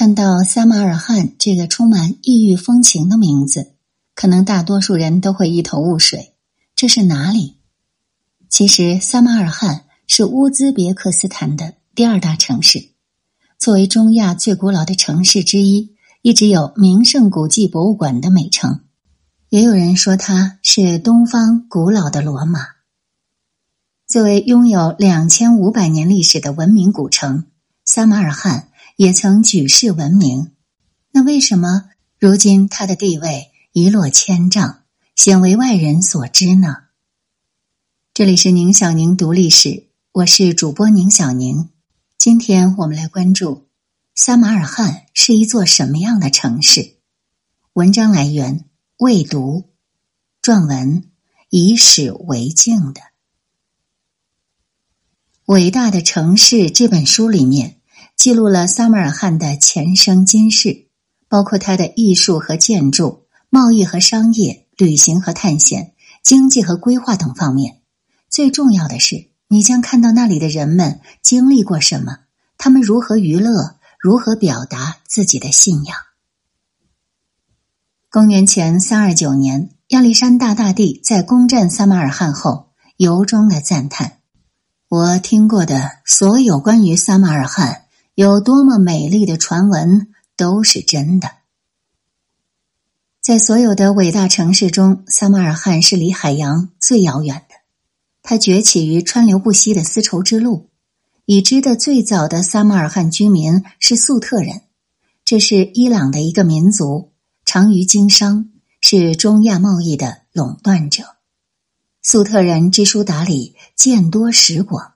看到撒马尔罕这个充满异域风情的名字，可能大多数人都会一头雾水。这是哪里？其实，撒马尔罕是乌兹别克斯坦的第二大城市，作为中亚最古老的城市之一，一直有名胜古迹博物馆的美称。也有人说它是东方古老的罗马。作为拥有两千五百年历史的文明古城，撒马尔罕。也曾举世闻名，那为什么如今他的地位一落千丈，鲜为外人所知呢？这里是宁小宁读历史，我是主播宁小宁。今天我们来关注撒马尔罕是一座什么样的城市？文章来源未读，撰文以史为镜的《伟大的城市》这本书里面。记录了撒马尔罕的前生今世，包括它的艺术和建筑、贸易和商业、旅行和探险、经济和规划等方面。最重要的是，你将看到那里的人们经历过什么，他们如何娱乐，如何表达自己的信仰。公元前三二九年，亚历山大大帝在攻占撒马尔罕后，由衷的赞叹：“我听过的所有关于撒马尔罕。”有多么美丽的传闻都是真的。在所有的伟大城市中，撒马尔罕是离海洋最遥远的。它崛起于川流不息的丝绸之路。已知的最早的撒马尔罕居民是粟特人，这是伊朗的一个民族，长于经商，是中亚贸易的垄断者。粟特人知书达理，见多识广。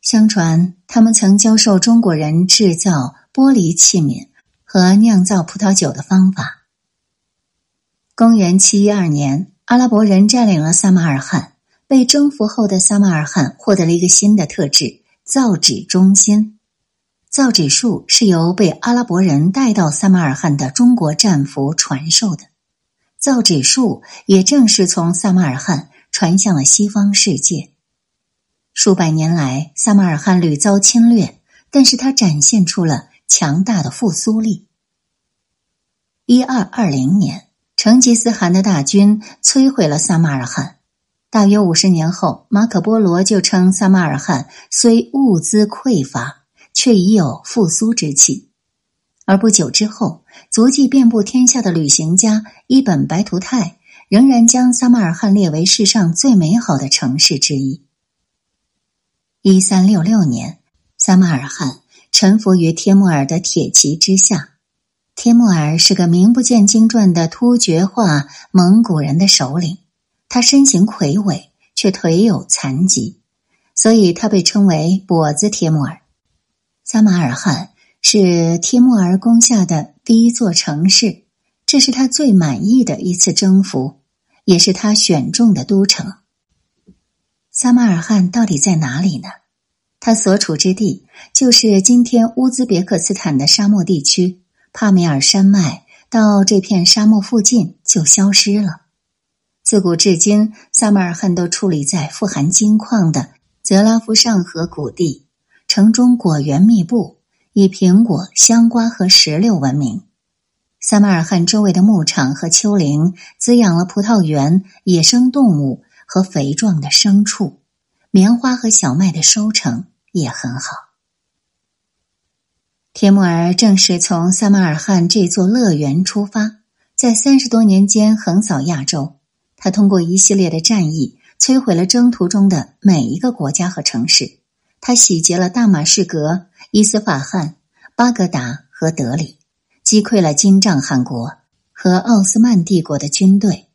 相传，他们曾教授中国人制造玻璃器皿和酿造葡萄酒的方法。公元七一二年，阿拉伯人占领了撒马尔罕。被征服后的撒马尔罕获得了一个新的特质——造纸中心。造纸术是由被阿拉伯人带到撒马尔罕的中国战俘传授的。造纸术也正是从撒马尔罕传向了西方世界。数百年来，撒马尔罕屡遭侵略，但是它展现出了强大的复苏力。一二二零年，成吉思汗的大军摧毁了撒马尔罕。大约五十年后，马可波罗就称撒马尔罕虽物资匮乏，却已有复苏之气。而不久之后，足迹遍布天下的旅行家伊本·白图泰仍然将撒马尔罕列为世上最美好的城市之一。一三六六年，撒马尔罕臣服于帖木儿的铁骑之下。帖木儿是个名不见经传的突厥化蒙古人的首领，他身形魁伟，却腿有残疾，所以他被称为跛子帖木儿。撒马尔罕是帖木儿攻下的第一座城市，这是他最满意的一次征服，也是他选中的都城。撒马尔罕到底在哪里呢？它所处之地就是今天乌兹别克斯坦的沙漠地区，帕米尔山脉到这片沙漠附近就消失了。自古至今，撒马尔罕都矗立在富含金矿的泽拉夫上河谷地，城中果园密布，以苹果、香瓜和石榴闻名。撒马尔罕周围的牧场和丘陵滋养了葡萄园、野生动物。和肥壮的牲畜，棉花和小麦的收成也很好。铁木儿正是从撒马尔罕这座乐园出发，在三十多年间横扫亚洲。他通过一系列的战役，摧毁了征途中的每一个国家和城市。他洗劫了大马士革、伊斯法罕、巴格达和德里，击溃了金帐汗国和奥斯曼帝国的军队。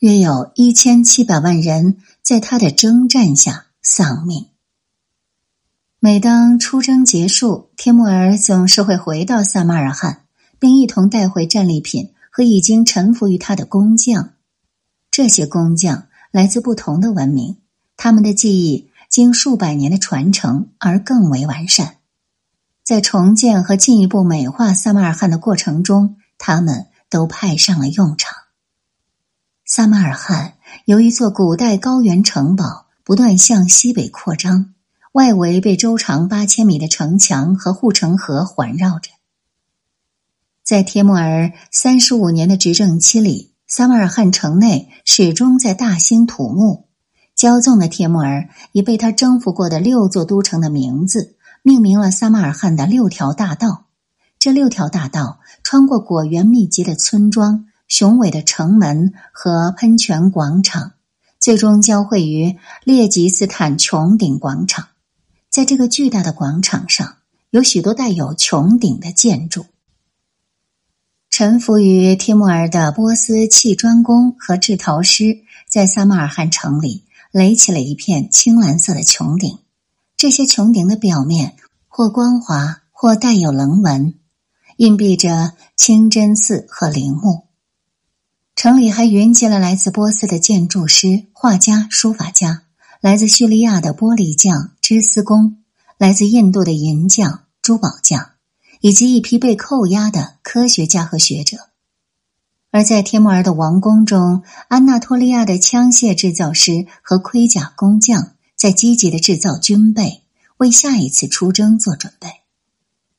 约有一千七百万人在他的征战下丧命。每当出征结束，帖木儿总是会回到撒马尔罕，并一同带回战利品和已经臣服于他的工匠。这些工匠来自不同的文明，他们的技艺经数百年的传承而更为完善。在重建和进一步美化撒马尔罕的过程中，他们都派上了用场。撒马尔罕由一座古代高原城堡不断向西北扩张，外围被周长八千米的城墙和护城河环绕着。在帖木儿三十五年的执政期里，撒马尔罕城内始终在大兴土木。骄纵的帖木儿以被他征服过的六座都城的名字，命名了撒马尔罕的六条大道。这六条大道穿过果园密集的村庄、雄伟的城门和喷泉广场，最终交汇于列吉斯坦穹顶广场。在这个巨大的广场上，有许多带有穹顶的建筑。臣服于帖木儿的波斯砌砖工和制陶师，在撒马尔罕城里。垒起了一片青蓝色的穹顶，这些穹顶的表面或光滑，或带有棱纹，隐蔽着清真寺和陵墓。城里还云集了来自波斯的建筑师、画家、书法家，来自叙利亚的玻璃匠、织丝工，来自印度的银匠、珠宝匠，以及一批被扣押的科学家和学者。而在帖木儿的王宫中，安纳托利亚的枪械制造师和盔甲工匠在积极的制造军备，为下一次出征做准备。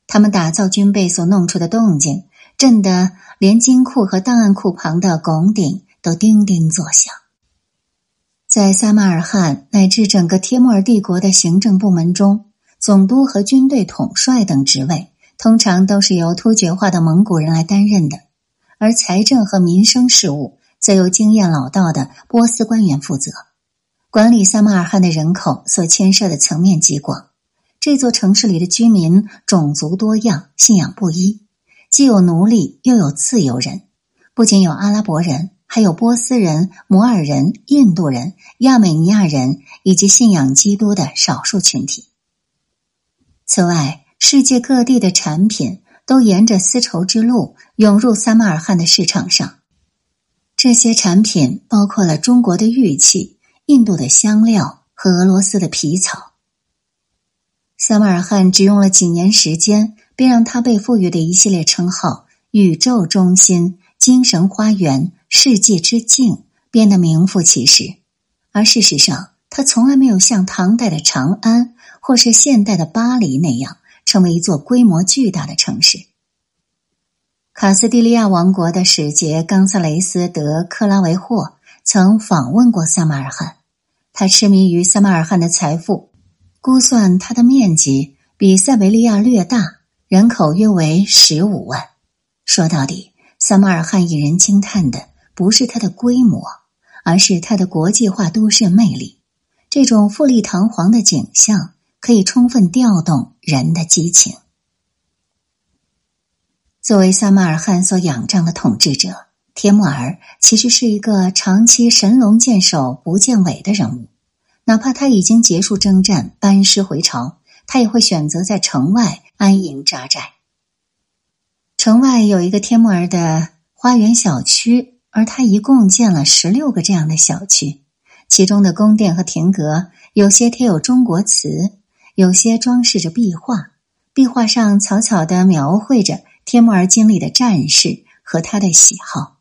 他们打造军备所弄出的动静，震得连金库和档案库旁的拱顶都叮叮作响。在撒马尔罕乃至整个帖木儿帝国的行政部门中，总督和军队统帅等职位通常都是由突厥化的蒙古人来担任的。而财政和民生事务则由经验老道的波斯官员负责管理。撒马尔罕的人口所牵涉的层面极广，这座城市里的居民种族多样，信仰不一，既有奴隶又有自由人，不仅有阿拉伯人，还有波斯人、摩尔人、印度人、亚美尼亚人以及信仰基督的少数群体。此外，世界各地的产品。都沿着丝绸之路涌入撒马尔罕的市场上。这些产品包括了中国的玉器、印度的香料和俄罗斯的皮草。撒马尔罕只用了几年时间，并让他被赋予的一系列称号“宇宙中心”“精神花园”“世界之境”变得名副其实。而事实上，他从来没有像唐代的长安或是现代的巴黎那样。成为一座规模巨大的城市。卡斯蒂利亚王国的使节冈萨雷斯·德克拉维霍曾访问过萨马尔罕，他痴迷于萨马尔罕的财富，估算它的面积比塞维利亚略大，人口约为十五万。说到底，萨马尔罕引人惊叹的不是它的规模，而是它的国际化都市魅力。这种富丽堂皇的景象。可以充分调动人的激情。作为撒马尔罕所仰仗的统治者，帖木儿其实是一个长期神龙见首不见尾的人物。哪怕他已经结束征战，班师回朝，他也会选择在城外安营扎寨。城外有一个天木儿的花园小区，而他一共建了十六个这样的小区，其中的宫殿和亭阁有些贴有中国瓷。有些装饰着壁画，壁画上草草的描绘着天木儿经历的战事和他的喜好；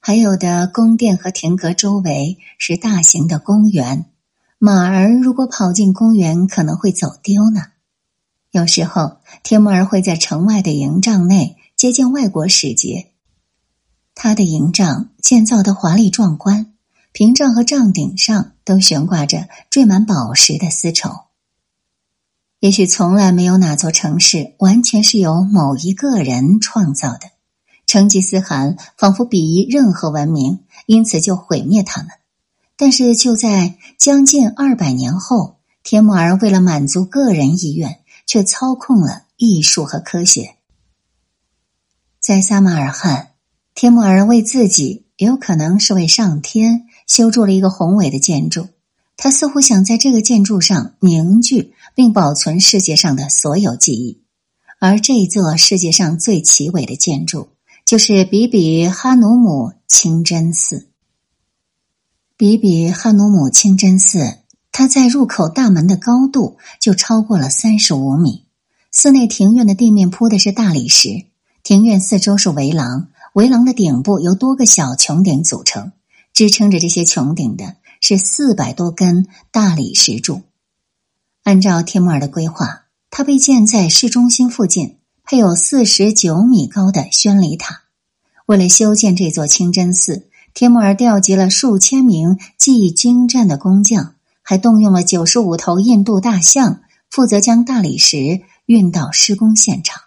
还有的宫殿和亭阁周围是大型的公园，马儿如果跑进公园，可能会走丢呢。有时候，帖木儿会在城外的营帐内接见外国使节，他的营帐建造的华丽壮观，屏障和帐顶上都悬挂着缀满宝石的丝绸。也许从来没有哪座城市完全是由某一个人创造的。成吉思汗仿佛鄙夷任何文明，因此就毁灭他们。但是就在将近二百年后，帖木儿为了满足个人意愿，却操控了艺术和科学。在撒马尔罕，帖木儿为自己，也有可能是为上天，修筑了一个宏伟的建筑。他似乎想在这个建筑上凝聚并保存世界上的所有记忆，而这一座世界上最奇伟的建筑就是比比哈努姆清真寺。比比汉努姆清真寺，它在入口大门的高度就超过了三十五米。寺内庭院的地面铺的是大理石，庭院四周是围廊，围廊的顶部由多个小穹顶组成，支撑着这些穹顶的。是四百多根大理石柱。按照帖木儿的规划，它被建在市中心附近，配有四十九米高的宣礼塔。为了修建这座清真寺，帖木儿调集了数千名技艺精湛的工匠，还动用了九十五头印度大象，负责将大理石运到施工现场。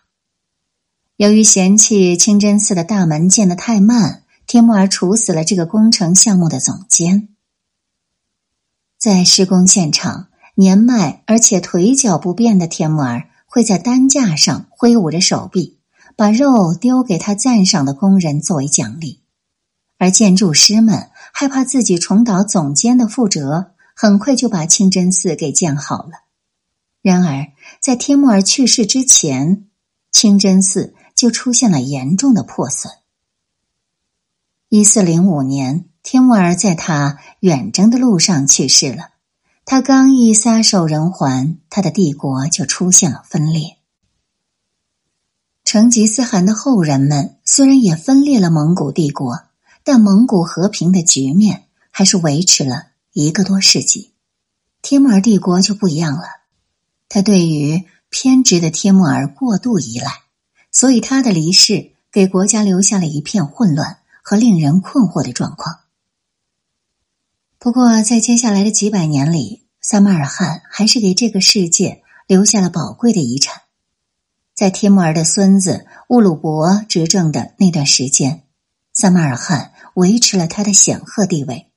由于嫌弃清真寺的大门建得太慢，帖木儿处死了这个工程项目的总监。在施工现场，年迈而且腿脚不便的帖木儿会在担架上挥舞着手臂，把肉丢给他赞赏的工人作为奖励。而建筑师们害怕自己重蹈总监的覆辙，很快就把清真寺给建好了。然而，在帖木儿去世之前，清真寺。就出现了严重的破损。一四零五年，帖木儿在他远征的路上去世了。他刚一撒手人寰，他的帝国就出现了分裂。成吉思汗的后人们虽然也分裂了蒙古帝国，但蒙古和平的局面还是维持了一个多世纪。帖木儿帝国就不一样了，他对于偏执的帖木儿过度依赖。所以他的离世给国家留下了一片混乱和令人困惑的状况。不过，在接下来的几百年里，萨马尔汗还是给这个世界留下了宝贵的遗产。在帖木儿的孙子乌鲁伯执政的那段时间，萨马尔汗维持了他的显赫地位。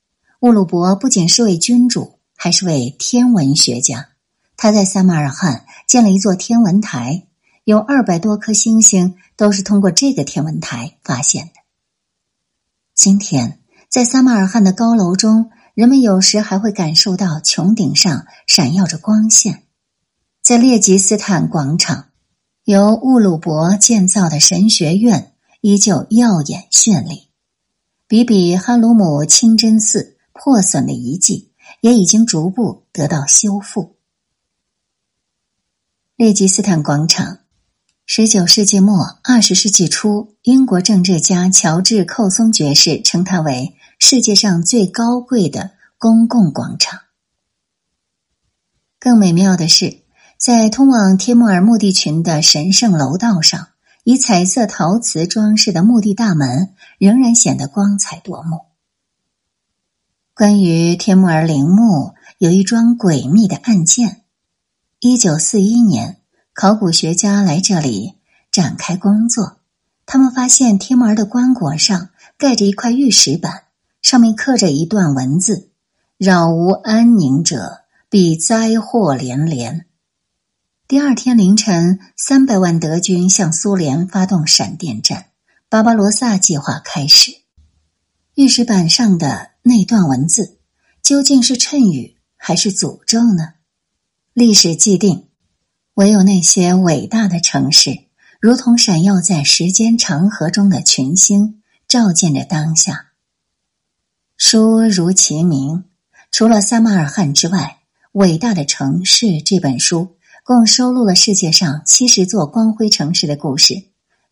乌鲁伯不仅是位君主，还是位天文学家。他在萨马尔罕建了一座天文台。有二百多颗星星都是通过这个天文台发现的。今天，在撒马尔罕的高楼中，人们有时还会感受到穹顶上闪耀着光线。在列吉斯坦广场，由乌鲁伯建造的神学院依旧耀眼绚丽。比比哈鲁姆清真寺破损的遗迹也已经逐步得到修复。列吉斯坦广场。十九世纪末、二十世纪初，英国政治家乔治·寇松爵士称它为世界上最高贵的公共广场。更美妙的是，在通往帖木儿墓地群的神圣楼道上，以彩色陶瓷装饰的墓地大门仍然显得光彩夺目。关于天木儿陵墓，有一桩诡秘的案件：一九四一年。考古学家来这里展开工作，他们发现天木儿的棺椁上盖着一块玉石板，上面刻着一段文字：“扰无安宁者，必灾祸连连。”第二天凌晨，三百万德军向苏联发动闪电战，巴巴罗萨计划开始。玉石板上的那段文字究竟是谶语还是诅咒呢？历史既定。唯有那些伟大的城市，如同闪耀在时间长河中的群星，照见着当下。书如其名，除了撒马尔罕之外，《伟大的城市》这本书共收录了世界上七十座光辉城市的故事，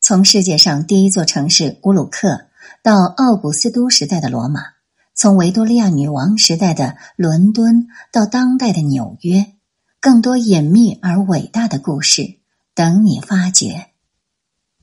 从世界上第一座城市乌鲁克到奥古斯都时代的罗马，从维多利亚女王时代的伦敦到当代的纽约。更多隐秘而伟大的故事等你发掘。